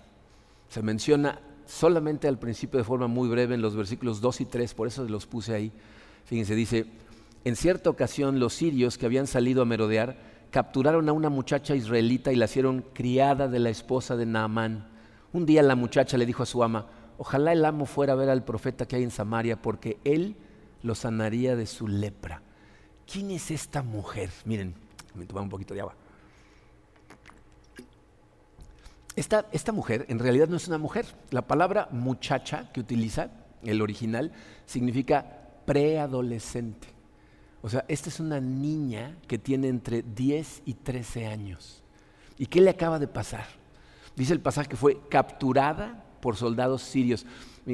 Se menciona solamente al principio de forma muy breve en los versículos 2 y 3, por eso los puse ahí. Fíjense, dice, en cierta ocasión los sirios que habían salido a merodear capturaron a una muchacha israelita y la hicieron criada de la esposa de Naamán. Un día la muchacha le dijo a su ama, ojalá el amo fuera a ver al profeta que hay en Samaria porque él lo sanaría de su lepra. ¿Quién es esta mujer? Miren, me tomar un poquito de agua. Esta, esta mujer en realidad no es una mujer. La palabra muchacha que utiliza, el original, significa preadolescente. O sea, esta es una niña que tiene entre 10 y 13 años. ¿Y qué le acaba de pasar? Dice el pasaje que fue capturada por soldados sirios,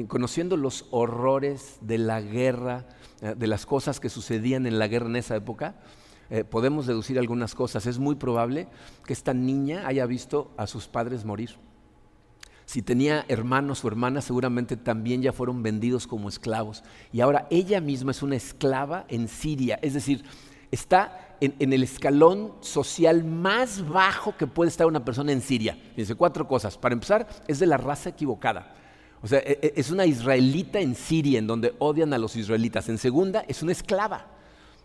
conociendo los horrores de la guerra, eh, de las cosas que sucedían en la guerra en esa época. Eh, podemos deducir algunas cosas. Es muy probable que esta niña haya visto a sus padres morir. Si tenía hermanos o hermanas, seguramente también ya fueron vendidos como esclavos. Y ahora ella misma es una esclava en Siria. Es decir, está en, el escalón social más bajo que puede estar una persona en Siria. Fíjense, cuatro cosas. Para empezar, es de la raza equivocada. O sea, e, e, es una israelita en Siria, en donde odian a los israelitas. En segunda, es una esclava.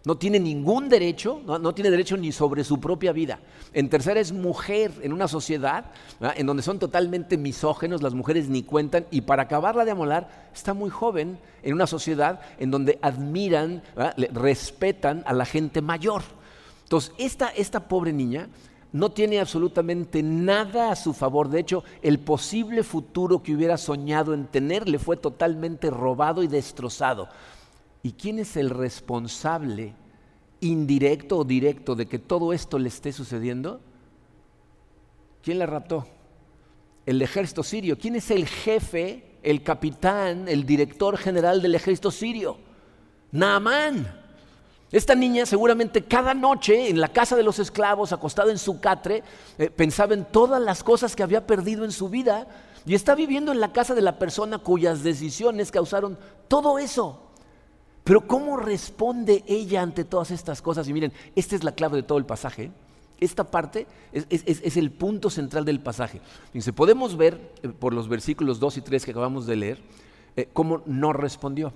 No tiene ningún derecho, no, tiene derecho ni sobre su propia vida. En tercera es mujer en una sociedad en donde son totalmente misógenos, las mujeres ni cuentan, y para acabarla de amolar, está muy joven en una sociedad en donde admiran, respetan a la gente mayor. Entonces, esta, esta pobre niña no tiene absolutamente nada a su favor. De hecho, el posible futuro que hubiera soñado en tener le fue totalmente robado y destrozado. ¿Y quién es el responsable indirecto o directo de que todo esto le esté sucediendo? ¿Quién la raptó? El ejército sirio. ¿Quién es el jefe, el capitán, el director general del ejército sirio? Naamán. Esta niña seguramente cada noche en la casa de los esclavos, acostada en su catre, eh, pensaba en todas las cosas que había perdido en su vida y está viviendo en la casa de la persona cuyas decisiones causaron todo eso. Pero ¿cómo responde ella ante todas estas cosas? Y miren, esta es la clave de todo el pasaje. Esta parte es, el punto central del pasaje. Fíjense, podemos ver eh, por los versículos 2 y 3 que acabamos de leer eh, cómo no respondió.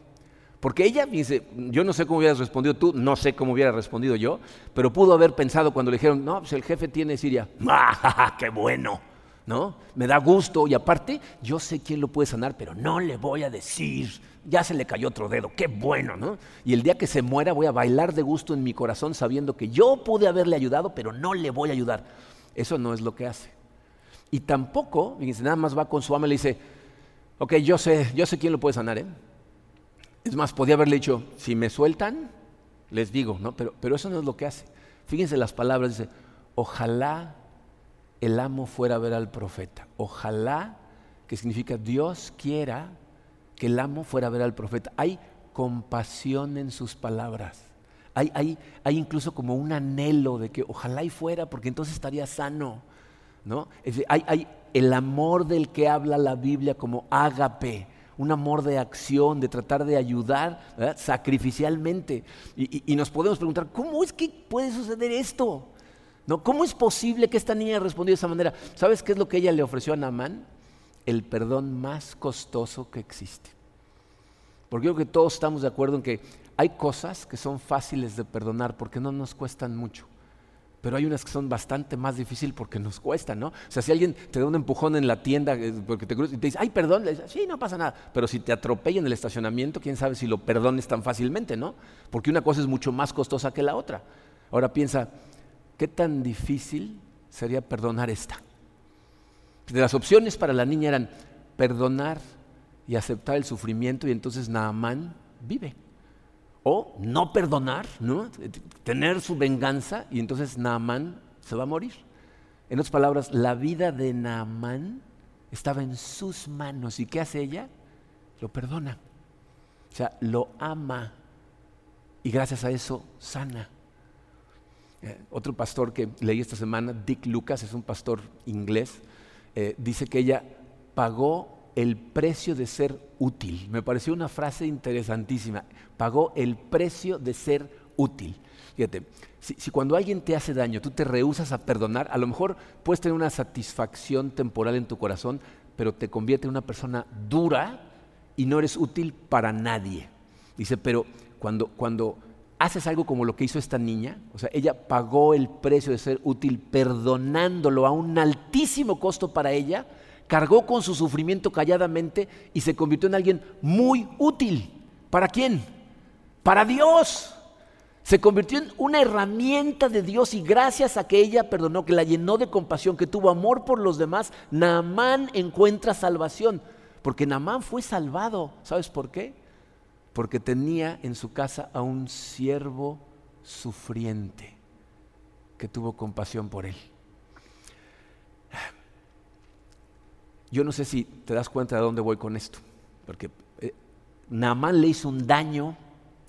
Porque ella, dice, yo no sé cómo hubieras respondido tú, no sé cómo hubiera respondido yo, pero pudo haber pensado cuando le dijeron, no, pues el jefe tiene Siria, [LAUGHS] ¡ah, qué bueno! ¿No? Me da gusto y aparte, yo sé quién lo puede sanar, pero no le voy a decir ya se le cayó otro dedo, qué bueno, ¿no? Y el día que se muera voy a bailar de gusto en mi corazón sabiendo que yo pude haberle ayudado, pero no le voy a ayudar. Eso no es lo que hace. Y tampoco, fíjense, nada más va con su ama y le dice, ok, yo sé, yo sé quién lo puede sanar, ¿eh? Es más, podía haberle dicho, si me sueltan, les digo, ¿no? Pero, pero eso no es lo que hace. Fíjense las palabras, dice, ojalá el amo fuera a ver al profeta. Ojalá, que significa Dios quiera que el amo fuera a ver al profeta. Hay compasión en sus palabras. Hay, hay, hay, incluso como un anhelo de que ojalá y fuera, porque entonces estaría sano. ¿no? hay, hay, el amor del que habla la Biblia como ágape, un amor de acción, de tratar de ayudar sacrificialmente. Y, nos podemos preguntar, ¿cómo es que puede suceder esto? ¿No? ¿Cómo es posible que esta niña haya respondido de esa manera? ¿Sabes qué es lo que ella le ofreció a Naamán? el perdón más costoso que existe. Porque creo que todos estamos de acuerdo en que hay cosas que son fáciles de perdonar porque no nos cuestan mucho. Pero hay unas que son bastante más difíciles porque nos cuestan, ¿no? O sea, si alguien te da un empujón en la tienda eh, porque te y te dice, ay, perdón, le dices, sí, no pasa nada. Pero si te atropella en el estacionamiento, quién sabe si lo perdones tan fácilmente, ¿no? Porque una cosa es mucho más costosa que la otra. Ahora piensa, ¿qué tan difícil sería perdonar esta? De las opciones para la niña eran perdonar y aceptar el sufrimiento y entonces Naamán vive. O no perdonar, ¿no? tener su venganza y entonces Naamán se va a morir. En otras palabras, la vida de Naamán estaba en sus manos. ¿Y qué hace ella? Lo perdona. O sea, lo ama. Y gracias a eso sana. Eh, otro pastor que leí esta semana, Dick Lucas, es un pastor inglés, eh, dice que ella pagó el precio de ser útil. Me pareció una frase interesantísima. Pagó el precio de ser útil. Fíjate, si, cuando alguien te hace daño, tú te rehusas a perdonar, a lo mejor puedes tener una satisfacción temporal en tu corazón, pero te convierte en una persona dura y no eres útil para nadie. Dice, pero cuando, cuando haces algo como lo que hizo esta niña, o sea, ella pagó el precio de ser útil perdonándolo a un altísimo costo para ella, cargó con su sufrimiento calladamente y se convirtió en alguien muy útil. ¿Para quién? Para Dios. Se convirtió en una herramienta de Dios y gracias a que ella perdonó, que la llenó de compasión, que tuvo amor por los demás, Naamán encuentra salvación. Porque Naamán fue salvado. ¿Sabes por qué? Porque tenía en su casa a un siervo sufriente que tuvo compasión por él. Yo no sé si te das cuenta de dónde voy con esto, porque eh, Naamán le hizo un daño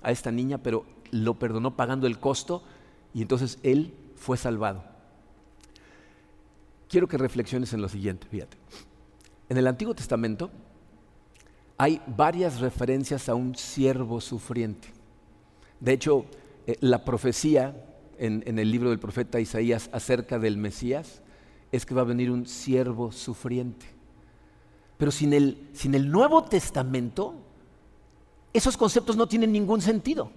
a esta niña, pero lo perdonó pagando el costo y entonces él fue salvado. Quiero que reflexiones en lo siguiente, fíjate. En el Antiguo Testamento hay varias referencias a un siervo sufriente. De hecho, eh, la profecía en, el libro del profeta Isaías acerca del Mesías es que va a venir un siervo sufriente. Pero sin el, sin el Nuevo Testamento, esos conceptos no tienen ningún sentido.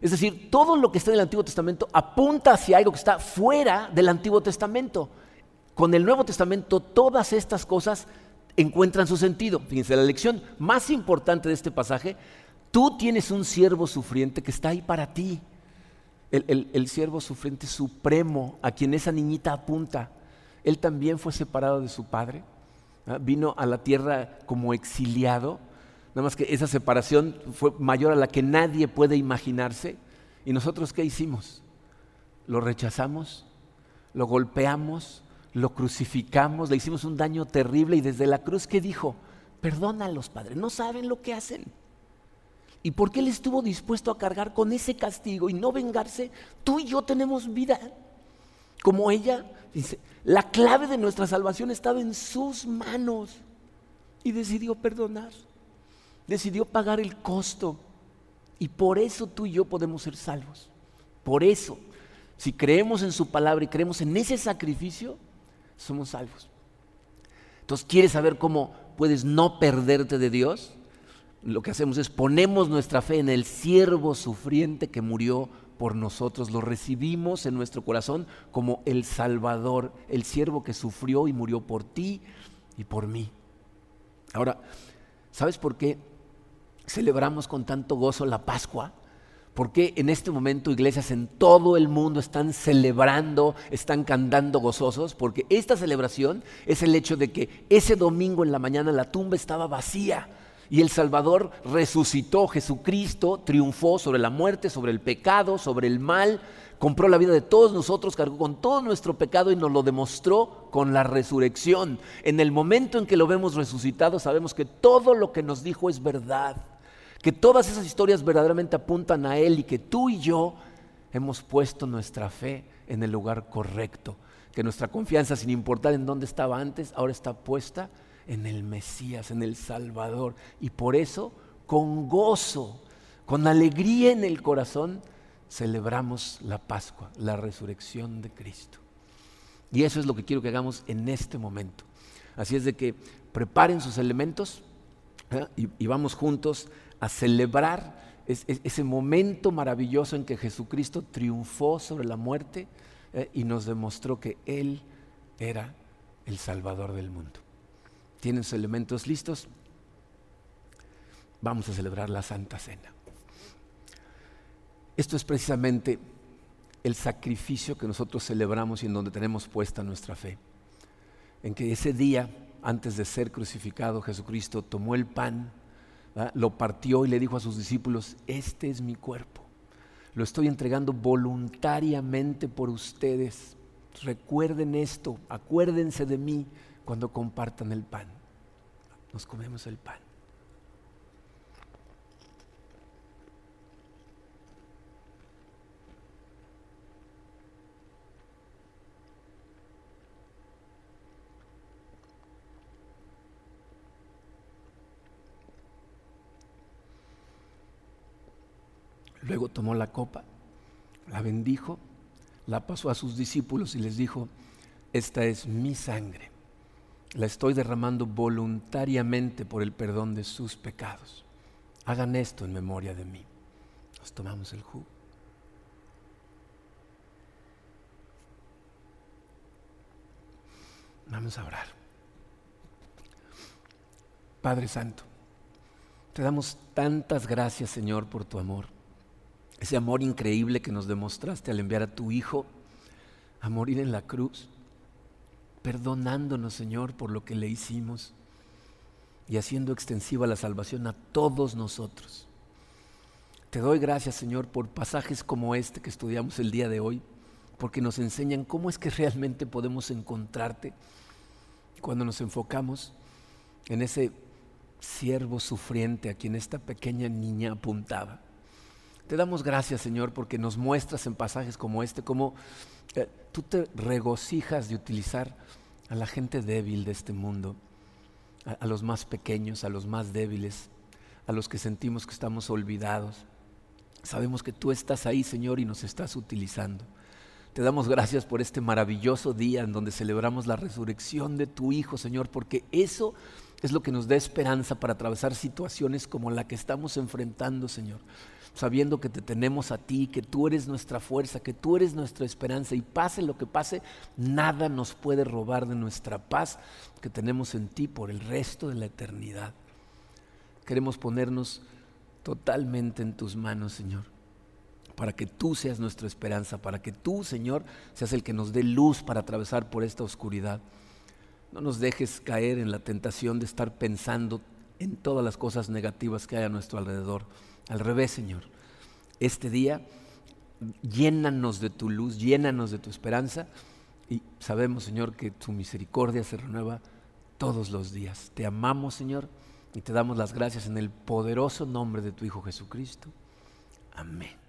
Es decir, todo lo que está en el Antiguo Testamento apunta hacia algo que está fuera del Antiguo Testamento. Con el Nuevo Testamento todas estas cosas encuentran su sentido. Fíjense, la lección más importante de este pasaje, tú tienes un siervo sufriente que está ahí para ti. El, el siervo sufriente supremo a quien esa niñita apunta. Él también fue separado de su padre vino a la tierra como exiliado, nada más que esa separación fue mayor a la que nadie puede imaginarse. ¿Y nosotros qué hicimos? Lo rechazamos, lo golpeamos, lo crucificamos, le hicimos un daño terrible y desde la cruz, ¿qué dijo? Perdónalos, Padre, no saben lo que hacen. ¿Y por qué Él estuvo dispuesto a cargar con ese castigo y no vengarse? Tú y yo tenemos vida. Como ella, dice, la clave de nuestra salvación estaba en sus manos y decidió perdonar, decidió pagar el costo. Y por eso tú y yo podemos ser salvos. Por eso, si creemos en su palabra y creemos en ese sacrificio, somos salvos. Entonces, ¿quieres saber cómo puedes no perderte de Dios? Lo que hacemos es ponemos nuestra fe en el siervo sufriente que murió por nosotros, lo recibimos en nuestro corazón como el Salvador, el siervo que sufrió y murió por ti y por mí. Ahora, ¿sabes por qué celebramos con tanto gozo la Pascua? ¿Por qué en este momento iglesias en todo el mundo están celebrando, están cantando gozosos? Porque esta celebración es el hecho de que ese domingo en la mañana la tumba estaba vacía y el Salvador resucitó, Jesucristo triunfó sobre la muerte, sobre el pecado, sobre el mal, compró la vida de todos nosotros, cargó con todo nuestro pecado y nos lo demostró con la resurrección. En el momento en que lo vemos resucitado, sabemos que todo lo que nos dijo es verdad, que todas esas historias verdaderamente apuntan a Él y que tú y yo hemos puesto nuestra fe en el lugar correcto, que nuestra confianza, sin importar en dónde estaba antes, ahora está puesta en el Mesías, en el Salvador. Y por eso, con gozo, con alegría en el corazón, celebramos la Pascua, la resurrección de Cristo. Y eso es lo que quiero que hagamos en este momento. Así es de que preparen sus elementos ¿eh? y, vamos juntos a celebrar ese momento maravilloso en que Jesucristo triunfó sobre la muerte ¿eh? y nos demostró que Él era el Salvador del mundo tienen sus elementos listos, vamos a celebrar la Santa Cena. Esto es precisamente el sacrificio que nosotros celebramos y en donde tenemos puesta nuestra fe. En que ese día, antes de ser crucificado, Jesucristo tomó el pan, lo partió y le dijo a sus discípulos, este es mi cuerpo. Lo estoy entregando voluntariamente por ustedes. Recuerden esto, acuérdense de mí cuando compartan el pan. Nos comemos el pan. Luego tomó la copa, la bendijo, la pasó a sus discípulos y les dijo, esta es mi sangre la estoy derramando voluntariamente por el perdón de sus pecados. Hagan esto en memoria de mí. Nos tomamos el jugo. Vamos a orar. Padre Santo, te damos tantas gracias, Señor, por tu amor. Ese amor increíble que nos demostraste al enviar a tu Hijo a morir en la cruz, perdonándonos, Señor, por lo que le hicimos y haciendo extensiva la salvación a todos nosotros. Te doy gracias, Señor, por pasajes como este que estudiamos el día de hoy, porque nos enseñan cómo es que realmente podemos encontrarte cuando nos enfocamos en ese siervo sufriente a quien esta pequeña niña apuntaba. Te damos gracias, Señor, porque nos muestras en pasajes como este cómo eh, tú te regocijas de utilizar a la gente débil de este mundo, a los más pequeños, a los más débiles, a los que sentimos que estamos olvidados. Sabemos que tú estás ahí, Señor, y nos estás utilizando. Te damos gracias por este maravilloso día en donde celebramos la resurrección de tu Hijo, Señor, porque eso es lo que nos da esperanza para atravesar situaciones como la que estamos enfrentando, Señor. Sabiendo que te tenemos a ti, que tú eres nuestra fuerza, que tú eres nuestra esperanza y pase lo que pase, nada nos puede robar de nuestra paz que tenemos en ti por el resto de la eternidad. Queremos ponernos totalmente en tus manos, Señor para que tú seas nuestra esperanza, para que tú, Señor, seas el que nos dé luz para atravesar por esta oscuridad. No nos dejes caer en la tentación de estar pensando en todas las cosas negativas que hay a nuestro alrededor. Al revés, Señor. Este día, llénanos de tu luz, llénanos de tu esperanza y sabemos, Señor, que tu misericordia se renueva todos los días. Te amamos, Señor, y te damos las gracias en el poderoso nombre de tu Hijo Jesucristo. Amén.